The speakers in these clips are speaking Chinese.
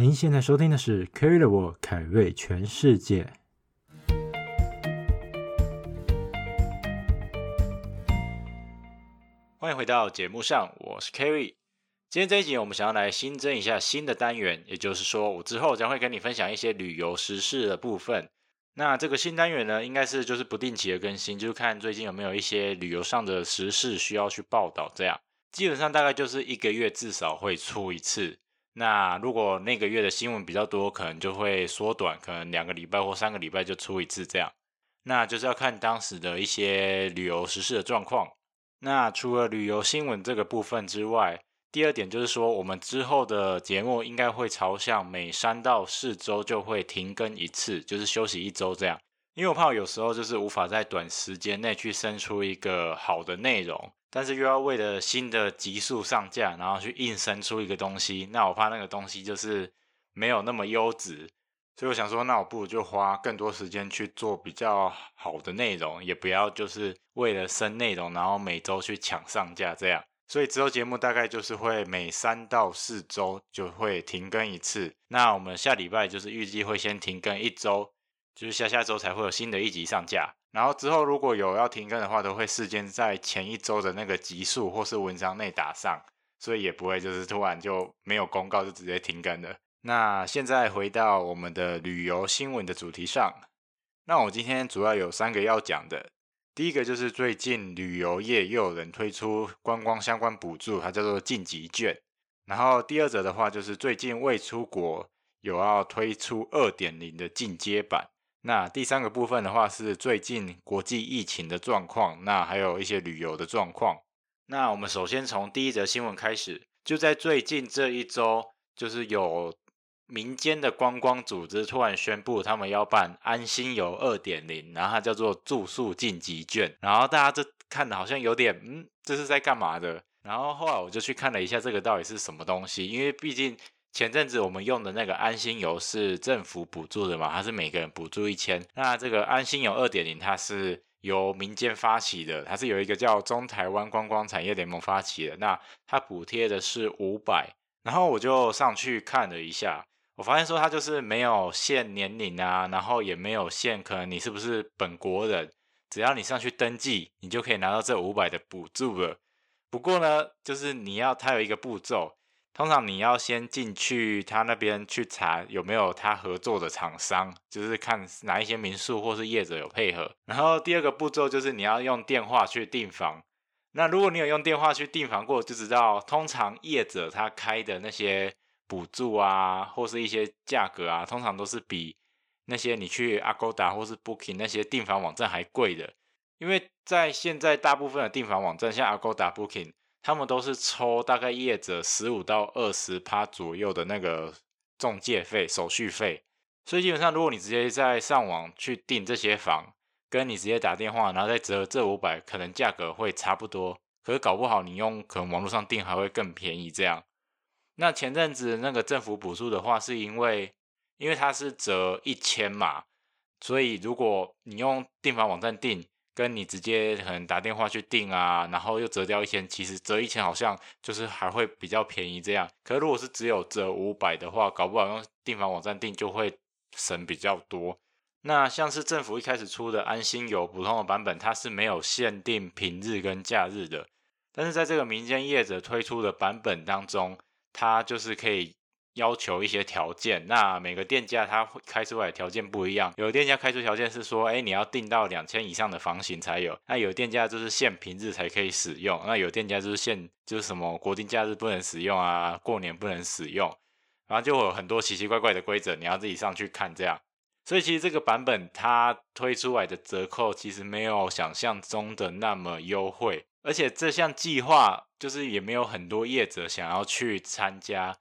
您现在收听的是《Carry the World 凯瑞全世界》。欢迎回到节目上，我是 Carry。今天这一集，我们想要来新增一下新的单元，也就是说，我之后将会跟你分享一些旅游时事的部分。那这个新单元呢，应该是就是不定期的更新，就是看最近有没有一些旅游上的时事需要去报道，这样基本上大概就是一个月至少会出一次。那如果那个月的新闻比较多，可能就会缩短，可能两个礼拜或三个礼拜就出一次这样。那就是要看当时的一些旅游时事的状况。那除了旅游新闻这个部分之外，第二点就是说，我们之后的节目应该会朝向每三到四周就会停更一次，就是休息一周这样。因为我怕有时候就是无法在短时间内去生出一个好的内容。但是又要为了新的集数上架，然后去硬生出一个东西，那我怕那个东西就是没有那么优质，所以我想说，那我不如就花更多时间去做比较好的内容，也不要就是为了生内容，然后每周去抢上架这样。所以之后节目大概就是会每三到四周就会停更一次。那我们下礼拜就是预计会先停更一周，就是下下周才会有新的一集上架。然后之后如果有要停更的话，都会事先在前一周的那个集数或是文章内打上，所以也不会就是突然就没有公告就直接停更了。那现在回到我们的旅游新闻的主题上，那我今天主要有三个要讲的。第一个就是最近旅游业又有人推出观光相关补助，它叫做晋级券。然后第二则的话就是最近未出国有要推出二点零的进阶版。那第三个部分的话是最近国际疫情的状况，那还有一些旅游的状况。那我们首先从第一则新闻开始，就在最近这一周，就是有民间的观光组织突然宣布，他们要办安心游二点零，然后它叫做住宿晋级券，然后大家就看的好像有点，嗯，这是在干嘛的？然后后来我就去看了一下，这个到底是什么东西，因为毕竟。前阵子我们用的那个安心游是政府补助的嘛，它是每个人补助一千。那这个安心游二点零，它是由民间发起的，它是有一个叫中台湾观光产业联盟发起的。那它补贴的是五百，然后我就上去看了一下，我发现说它就是没有限年龄啊，然后也没有限可能你是不是本国人，只要你上去登记，你就可以拿到这五百的补助了。不过呢，就是你要它有一个步骤。通常你要先进去他那边去查有没有他合作的厂商，就是看哪一些民宿或是业者有配合。然后第二个步骤就是你要用电话去订房。那如果你有用电话去订房过，就知道通常业者他开的那些补助啊，或是一些价格啊，通常都是比那些你去 Agoda 或是 Booking 那些订房网站还贵的。因为在现在大部分的订房网站，像 Agoda、Booking。他们都是抽大概业者十五到二十趴左右的那个中介费、手续费，所以基本上如果你直接在上网去订这些房，跟你直接打电话，然后再折这五百，可能价格会差不多。可是搞不好你用可能网络上订还会更便宜这样。那前阵子那个政府补助的话，是因为因为它是折一千嘛，所以如果你用订房网站订。跟你直接可能打电话去订啊，然后又折掉一千，其实折一千好像就是还会比较便宜这样。可如果是只有折五百的话，搞不好用订房网站订就会省比较多。那像是政府一开始出的安心游普通的版本，它是没有限定平日跟假日的，但是在这个民间业者推出的版本当中，它就是可以。要求一些条件，那每个店家他开出来条件不一样。有的店家开出条件是说，哎，你要订到两千以上的房型才有。那有店家就是限平日才可以使用，那有店家就是限就是什么国定假日不能使用啊，过年不能使用，然后就会有很多奇奇怪怪的规则，你要自己上去看这样。所以其实这个版本它推出来的折扣其实没有想象中的那么优惠，而且这项计划就是也没有很多业者想要去参加。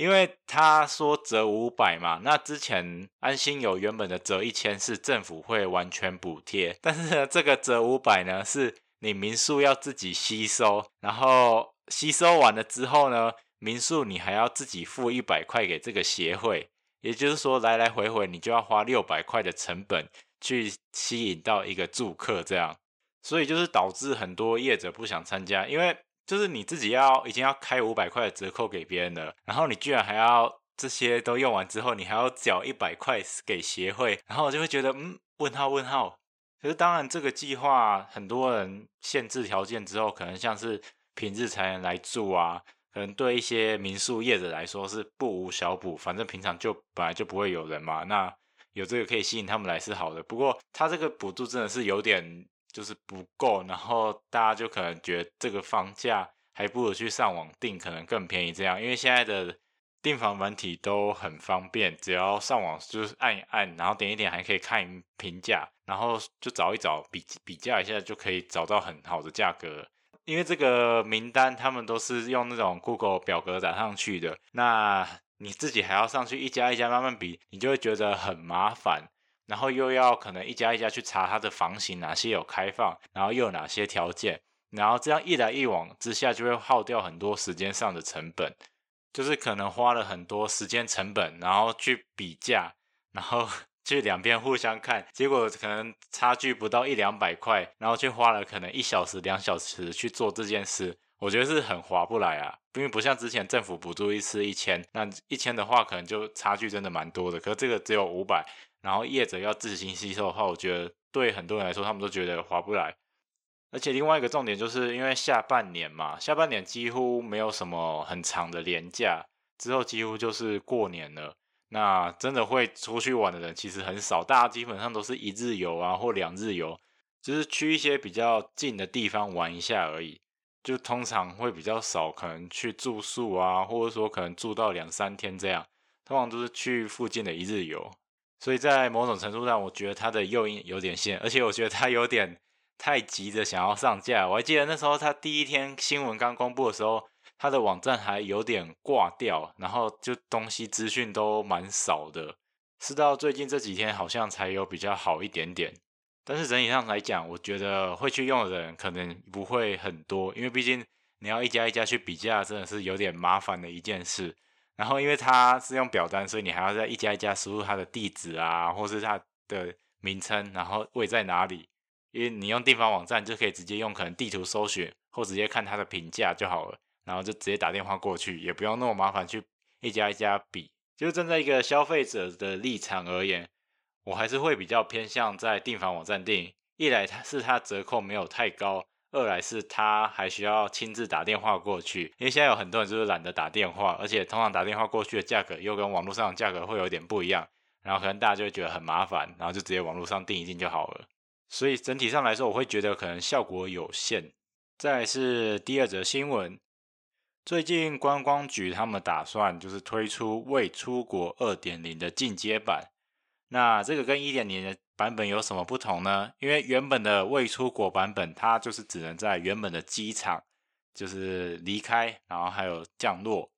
因为他说折五百嘛，那之前安心游原本的折一千是政府会完全补贴，但是呢，这个折五百呢，是你民宿要自己吸收，然后吸收完了之后呢，民宿你还要自己付一百块给这个协会，也就是说来来回回你就要花六百块的成本去吸引到一个住客这样，所以就是导致很多业者不想参加，因为。就是你自己要已经要开五百块的折扣给别人了，然后你居然还要这些都用完之后，你还要缴一百块给协会，然后我就会觉得，嗯，问号问号。可是当然，这个计划很多人限制条件之后，可能像是平日才能来住啊，可能对一些民宿业者来说是不无小补。反正平常就本来就不会有人嘛，那有这个可以吸引他们来是好的。不过他这个补助真的是有点就是不够，然后大家就可能觉得这个房价还不如去上网订，可能更便宜这样，因为现在的。订房软体都很方便，只要上网就是按一按，然后点一点，还可以看评价，然后就找一找比比价一下，就可以找到很好的价格。因为这个名单他们都是用那种 Google 表格打上去的，那你自己还要上去一家一家慢慢比，你就会觉得很麻烦，然后又要可能一家一家去查它的房型哪些有开放，然后又有哪些条件，然后这样一来一往之下，就会耗掉很多时间上的成本。就是可能花了很多时间成本，然后去比价，然后 去两边互相看，结果可能差距不到一两百块，然后却花了可能一小时、两小时去做这件事，我觉得是很划不来啊。因为不像之前政府补助一次一千，那一千的话可能就差距真的蛮多的，可是这个只有五百，然后业者要自行吸收的话，我觉得对很多人来说，他们都觉得划不来。而且另外一个重点就是因为下半年嘛，下半年几乎没有什么很长的连假，之后几乎就是过年了。那真的会出去玩的人其实很少，大家基本上都是一日游啊或两日游，就是去一些比较近的地方玩一下而已。就通常会比较少，可能去住宿啊，或者说可能住到两三天这样，通常都是去附近的一日游。所以在某种程度上，我觉得它的诱因有点限，而且我觉得它有点。太急着想要上架，我还记得那时候它第一天新闻刚公布的时候，它的网站还有点挂掉，然后就东西资讯都蛮少的。是到最近这几天好像才有比较好一点点，但是整体上来讲，我觉得会去用的人可能不会很多，因为毕竟你要一家一家去比价，真的是有点麻烦的一件事。然后因为它是用表单，所以你还要在一家一家输入它的地址啊，或是它的名称，然后位在哪里。因为你用订房网站就可以直接用可能地图搜寻，或直接看它的评价就好了，然后就直接打电话过去，也不用那么麻烦去一家一家比。就站在一个消费者的立场而言，我还是会比较偏向在订房网站订。一来它是它折扣没有太高，二来是他还需要亲自打电话过去。因为现在有很多人就是懒得打电话，而且通常打电话过去的价格又跟网络上的价格会有点不一样，然后可能大家就会觉得很麻烦，然后就直接网络上订一订就好了。所以整体上来说，我会觉得可能效果有限。再来是第二则新闻，最近观光局他们打算就是推出未出国二点零的进阶版。那这个跟一点零的版本有什么不同呢？因为原本的未出国版本，它就是只能在原本的机场就是离开，然后还有降落，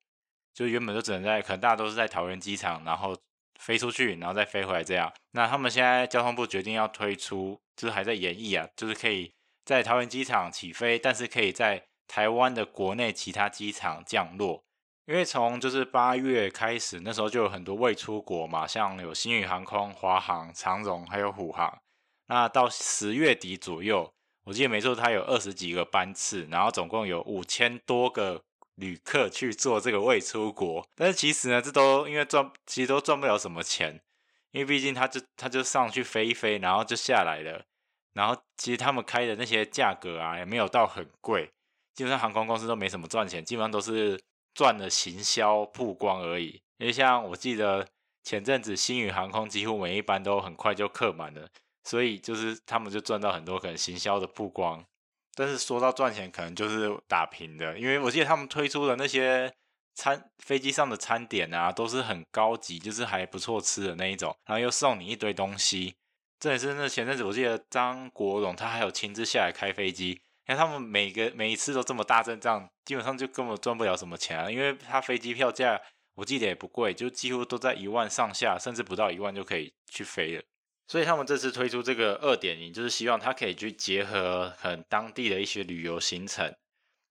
就原本就只能在，可能大家都是在桃园机场，然后。飞出去，然后再飞回来，这样。那他们现在交通部决定要推出，就是还在研议啊，就是可以在桃园机场起飞，但是可以在台湾的国内其他机场降落。因为从就是八月开始，那时候就有很多未出国嘛，像有星宇航空、华航、长荣还有虎航。那到十月底左右，我记得没错，它有二十几个班次，然后总共有五千多个。旅客去做这个未出国，但是其实呢，这都因为赚，其实都赚不了什么钱，因为毕竟他就他就上去飞一飞，然后就下来了，然后其实他们开的那些价格啊，也没有到很贵，基本上航空公司都没什么赚钱，基本上都是赚了行销曝光而已。因为像我记得前阵子星宇航空几乎每一班都很快就客满了，所以就是他们就赚到很多可能行销的曝光。但是说到赚钱，可能就是打平的，因为我记得他们推出的那些餐飞机上的餐点啊，都是很高级，就是还不错吃的那一种，然后又送你一堆东西。这也是那前阵子我记得张国荣他还有亲自下来开飞机，因为他们每个每一次都这么大阵仗，基本上就根本赚不了什么钱啊，因为他飞机票价我记得也不贵，就几乎都在一万上下，甚至不到一万就可以去飞了。所以他们这次推出这个二点零，就是希望它可以去结合很当地的一些旅游行程。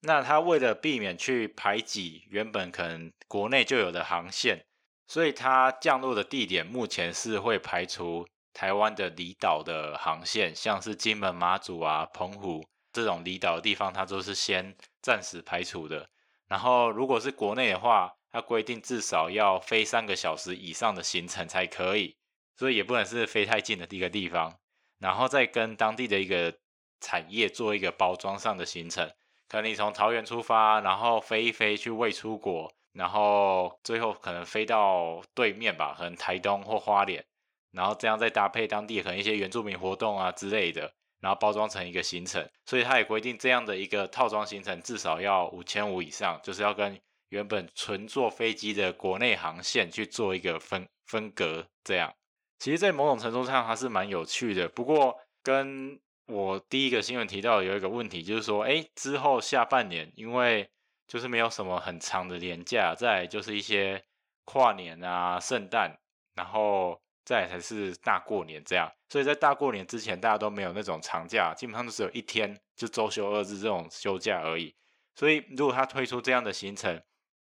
那它为了避免去排挤原本可能国内就有的航线，所以它降落的地点目前是会排除台湾的离岛的航线，像是金门、马祖啊、澎湖这种离岛的地方，它都是先暂时排除的。然后如果是国内的话，它规定至少要飞三个小时以上的行程才可以，所以也不能是飞太近的一个地方，然后再跟当地的一个产业做一个包装上的行程。可能你从桃园出发，然后飞一飞去未出国，然后最后可能飞到对面吧，可能台东或花莲，然后这样再搭配当地可能一些原住民活动啊之类的，然后包装成一个行程。所以它也规定这样的一个套装行程至少要五千五以上，就是要跟原本纯坐飞机的国内航线去做一个分分隔。这样，其实，在某种程度上，它是蛮有趣的。不过跟我第一个新闻提到有一个问题，就是说，哎，之后下半年因为就是没有什么很长的连假，再来就是一些跨年啊、圣诞，然后再才是大过年这样，所以在大过年之前，大家都没有那种长假，基本上都只有一天，就周休二日这种休假而已。所以如果他推出这样的行程，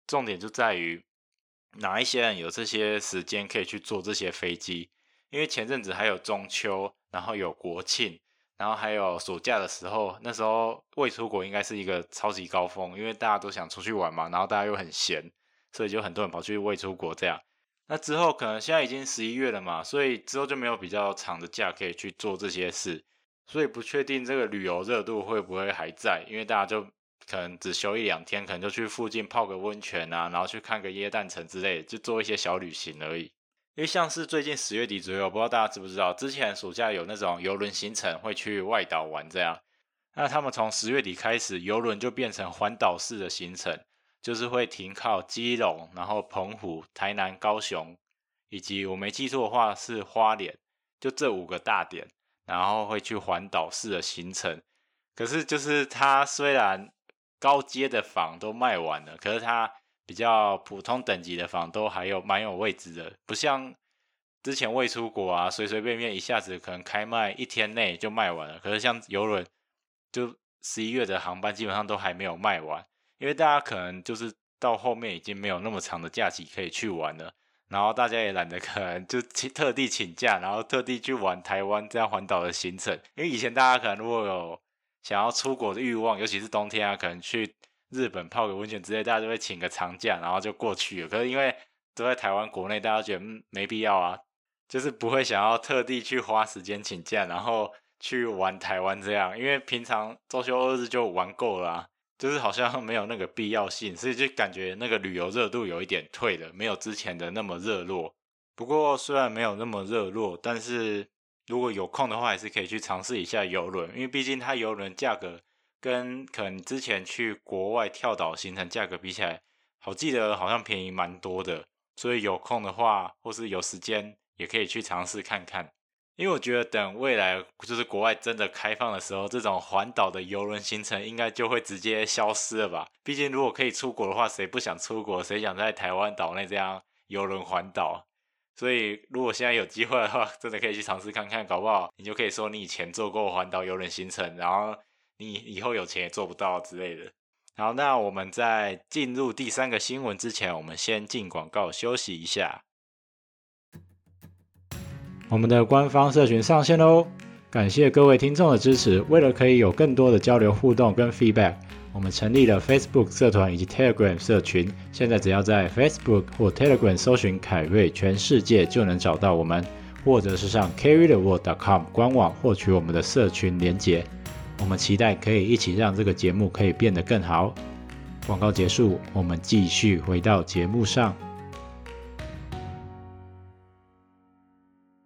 重点就在于哪一些人有这些时间可以去坐这些飞机，因为前阵子还有中秋，然后有国庆。然后还有暑假的时候，那时候未出国应该是一个超级高峰，因为大家都想出去玩嘛，然后大家又很闲，所以就很多人跑去未出国这样。那之后可能现在已经十一月了嘛，所以之后就没有比较长的假可以去做这些事，所以不确定这个旅游热度会不会还在，因为大家就可能只休一两天，可能就去附近泡个温泉啊，然后去看个耶诞城之类，就做一些小旅行而已。因为像是最近十月底左右，不知道大家知不知道，之前暑假有那种游轮行程会去外岛玩这样。那他们从十月底开始，游轮就变成环岛式的行程，就是会停靠基隆，然后澎湖、台南、高雄，以及我没记错的话是花莲，就这五个大点，然后会去环岛式的行程。可是就是它虽然高阶的房都卖完了，可是它。比较普通等级的房都还有蛮有位置的，不像之前未出国啊，随随便便一下子可能开卖一天内就卖完了。可是像游轮，就十一月的航班基本上都还没有卖完，因为大家可能就是到后面已经没有那么长的假期可以去玩了，然后大家也懒得可能就特地请假，然后特地去玩台湾这样环岛的行程。因为以前大家可能如果有想要出国的欲望，尤其是冬天啊，可能去。日本泡个温泉之类，大家就会请个长假，然后就过去了。可是因为都在台湾国内，大家觉得嗯没必要啊，就是不会想要特地去花时间请假，然后去玩台湾这样。因为平常周休二日就玩够了啊，就是好像没有那个必要性，所以就感觉那个旅游热度有一点退了，没有之前的那么热络。不过虽然没有那么热络，但是如果有空的话，还是可以去尝试一下游轮，因为毕竟它游轮价格。跟可能之前去国外跳岛行程价格比起来，好记得好像便宜蛮多的，所以有空的话或是有时间也可以去尝试看看。因为我觉得等未来就是国外真的开放的时候，这种环岛的邮轮行程应该就会直接消失了吧？毕竟如果可以出国的话，谁不想出国？谁想在台湾岛内这样游轮环岛？所以如果现在有机会的话，真的可以去尝试看看，搞不好你就可以说你以前做过环岛邮轮行程，然后。你以后有钱也做不到之类的。好，那我们在进入第三个新闻之前，我们先进广告休息一下。我们的官方社群上线喽！感谢各位听众的支持。为了可以有更多的交流互动跟 feedback，我们成立了 Facebook 社团以及 Telegram 社群。现在只要在 Facebook 或 Telegram 搜寻凯瑞全世界，就能找到我们，或者是上 carrytheworld.com 官网获取我们的社群连结。我们期待可以一起让这个节目可以变得更好。广告结束，我们继续回到节目上。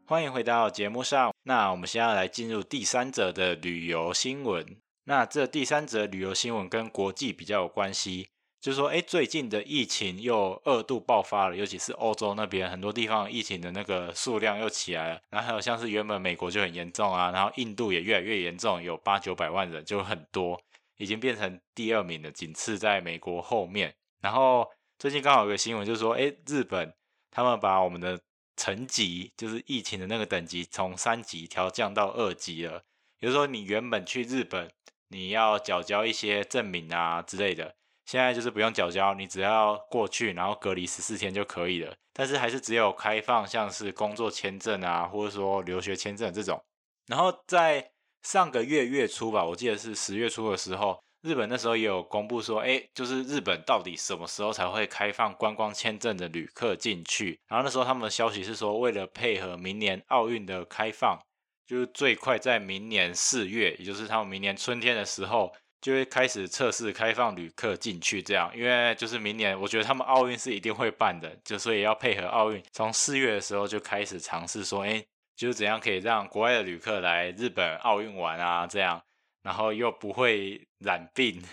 欢迎回到节目上。那我们现在来进入第三则的旅游新闻。那这第三则旅游新闻跟国际比较有关系。就是说，哎，最近的疫情又二度爆发了，尤其是欧洲那边很多地方疫情的那个数量又起来了。然后还有像是原本美国就很严重啊，然后印度也越来越严重，有八九百万人就很多，已经变成第二名了，仅次在美国后面。然后最近刚好有个新闻，就是说，哎，日本他们把我们的层级，就是疫情的那个等级，从三级调降到二级了。比如说，你原本去日本，你要缴交一些证明啊之类的。现在就是不用缴交，你只要过去，然后隔离十四天就可以了。但是还是只有开放像是工作签证啊，或者说留学签证这种。然后在上个月月初吧，我记得是十月初的时候，日本那时候也有公布说，哎，就是日本到底什么时候才会开放观光签证的旅客进去？然后那时候他们的消息是说，为了配合明年奥运的开放，就是最快在明年四月，也就是他们明年春天的时候。就会开始测试开放旅客进去，这样，因为就是明年，我觉得他们奥运是一定会办的，就所以要配合奥运，从四月的时候就开始尝试说，哎，就是怎样可以让国外的旅客来日本奥运玩啊，这样，然后又不会染病。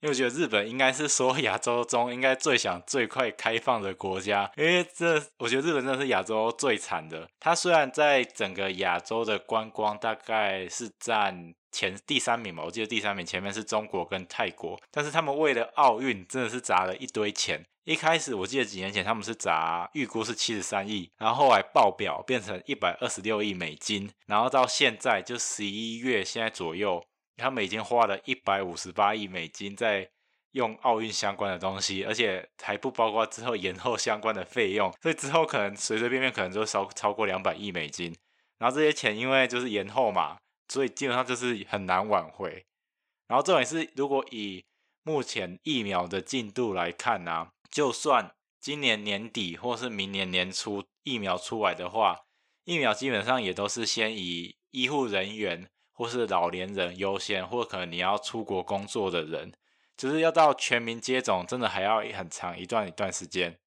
因为我觉得日本应该是说亚洲中应该最想最快开放的国家，因为这我觉得日本真的是亚洲最惨的。它虽然在整个亚洲的观光大概是占前第三名嘛，我记得第三名前面是中国跟泰国，但是他们为了奥运真的是砸了一堆钱。一开始我记得几年前他们是砸预估是七十三亿，然后后来爆表变成一百二十六亿美金，然后到现在就十一月现在左右。他们已经花了一百五十八亿美金在用奥运相关的东西，而且还不包括之后延后相关的费用，所以之后可能随随便便可能就超超过两百亿美金。然后这些钱因为就是延后嘛，所以基本上就是很难挽回。然后重点是，如果以目前疫苗的进度来看呢、啊，就算今年年底或是明年年初疫苗出来的话，疫苗基本上也都是先以医护人员。或是老年人优先，或可能你要出国工作的人，就是要到全民接种，真的还要很长一段一段时间。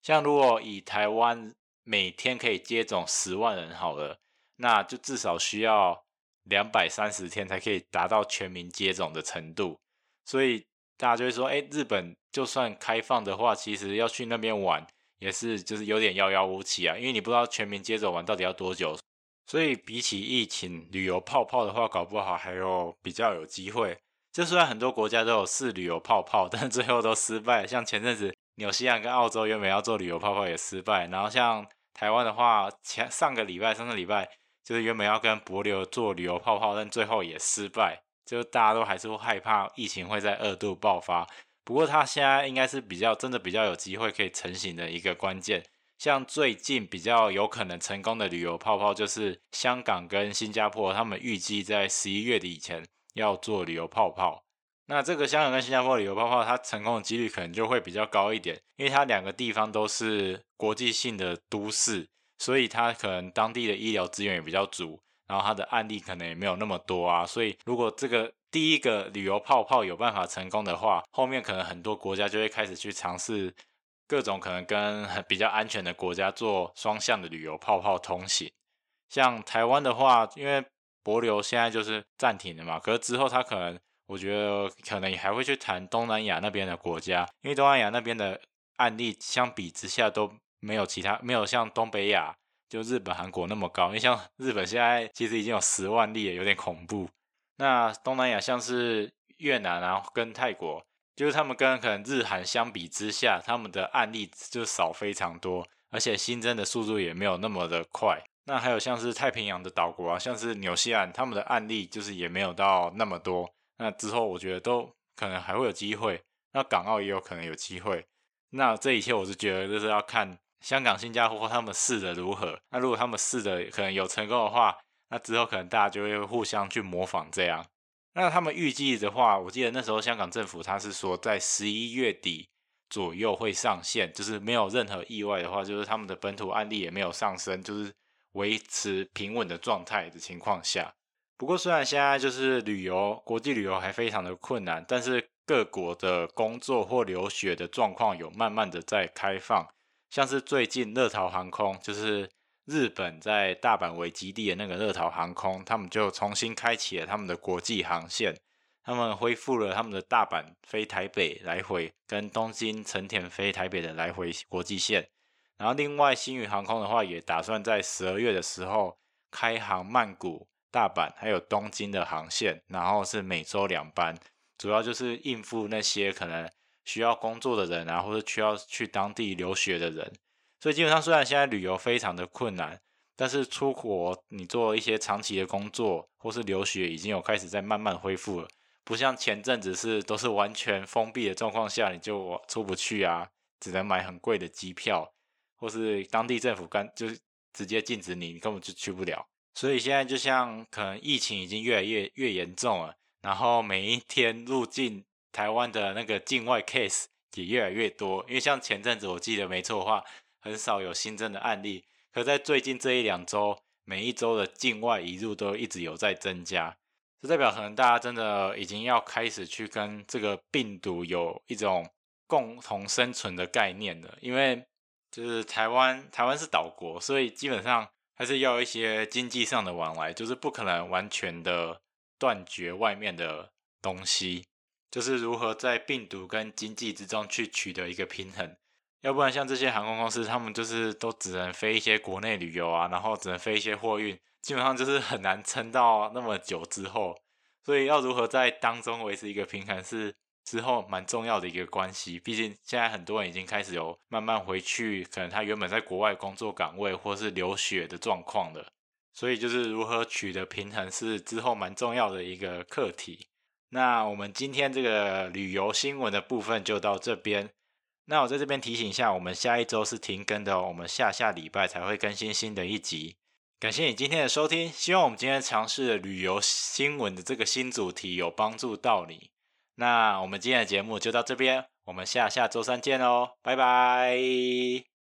像如果以台湾每天可以接种十万人好了，那就至少需要两百三十天才可以达到全民接种的程度。所以大家就会说，哎，日本就算开放的话，其实要去那边玩也是就是有点遥遥无期啊，因为你不知道全民接种完到底要多久。所以比起疫情旅游泡泡的话，搞不好还有比较有机会。就虽然很多国家都有试旅游泡泡，但最后都失败。像前阵子纽西兰跟澳洲原本要做旅游泡泡也失败，然后像台湾的话，前上个礼拜、上个礼拜就是原本要跟帛琉做旅游泡泡，但最后也失败。就大家都还是会害怕疫情会在二度爆发。不过它现在应该是比较真的比较有机会可以成型的一个关键。像最近比较有可能成功的旅游泡泡，就是香港跟新加坡，他们预计在十一月底以前要做旅游泡泡。那这个香港跟新加坡旅游泡泡，它成功的几率可能就会比较高一点，因为它两个地方都是国际性的都市，所以它可能当地的医疗资源也比较足，然后它的案例可能也没有那么多啊。所以如果这个第一个旅游泡泡有办法成功的话，后面可能很多国家就会开始去尝试。各种可能跟比较安全的国家做双向的旅游泡泡通行，像台湾的话，因为博流现在就是暂停了嘛，可是之后他可能，我觉得可能也还会去谈东南亚那边的国家，因为东南亚那边的案例相比之下都没有其他，没有像东北亚就日本、韩国那么高，因为像日本现在其实已经有十万例了，有点恐怖。那东南亚像是越南啊，跟泰国。就是他们跟可能日韩相比之下，他们的案例就少非常多，而且新增的速度也没有那么的快。那还有像是太平洋的岛国啊，像是纽西兰，他们的案例就是也没有到那么多。那之后我觉得都可能还会有机会。那港澳也有可能有机会。那这一切我是觉得就是要看香港、新加坡他们试的如何。那如果他们试的可能有成功的话，那之后可能大家就会互相去模仿这样。那他们预计的话，我记得那时候香港政府他是说在十一月底左右会上线，就是没有任何意外的话，就是他们的本土案例也没有上升，就是维持平稳的状态的情况下。不过虽然现在就是旅游，国际旅游还非常的困难，但是各国的工作或留学的状况有慢慢的在开放，像是最近乐桃航空就是。日本在大阪为基地的那个乐桃航空，他们就重新开启了他们的国际航线，他们恢复了他们的大阪飞台北来回，跟东京成田飞台北的来回国际线。然后另外星宇航空的话，也打算在十二月的时候开航曼谷、大阪还有东京的航线，然后是每周两班，主要就是应付那些可能需要工作的人啊，或者需要去当地留学的人。所以基本上，虽然现在旅游非常的困难，但是出国你做一些长期的工作或是留学，已经有开始在慢慢恢复了。不像前阵子是都是完全封闭的状况下，你就出不去啊，只能买很贵的机票，或是当地政府干就直接禁止你，你根本就去不了。所以现在就像可能疫情已经越来越越严重了，然后每一天入境台湾的那个境外 case 也越来越多。因为像前阵子我记得没错的话，很少有新增的案例，可在最近这一两周，每一周的境外移入都一直有在增加。这代表可能大家真的已经要开始去跟这个病毒有一种共同生存的概念了，因为就是台湾，台湾是岛国，所以基本上还是要一些经济上的往来，就是不可能完全的断绝外面的东西，就是如何在病毒跟经济之中去取得一个平衡，要不然像这些航空公司，他们就是都只能飞一些国内旅游啊，然后只能飞一些货运。基本上就是很难撑到那么久之后，所以要如何在当中维持一个平衡，是之后蛮重要的一个关系。毕竟现在很多人已经开始有慢慢回去，可能他原本在国外工作岗位或是留学的状况了。所以就是如何取得平衡，是之后蛮重要的一个课题。那我们今天这个旅游新闻的部分就到这边。那我在这边提醒一下，我们下一周是停更的哦，我们下下礼拜才会更新新的一集。感谢你今天的收听，希望我们今天尝试的旅游新闻的这个新主题有帮助到你。那我们今天的节目就到这边，我们下下周三见喽，拜拜。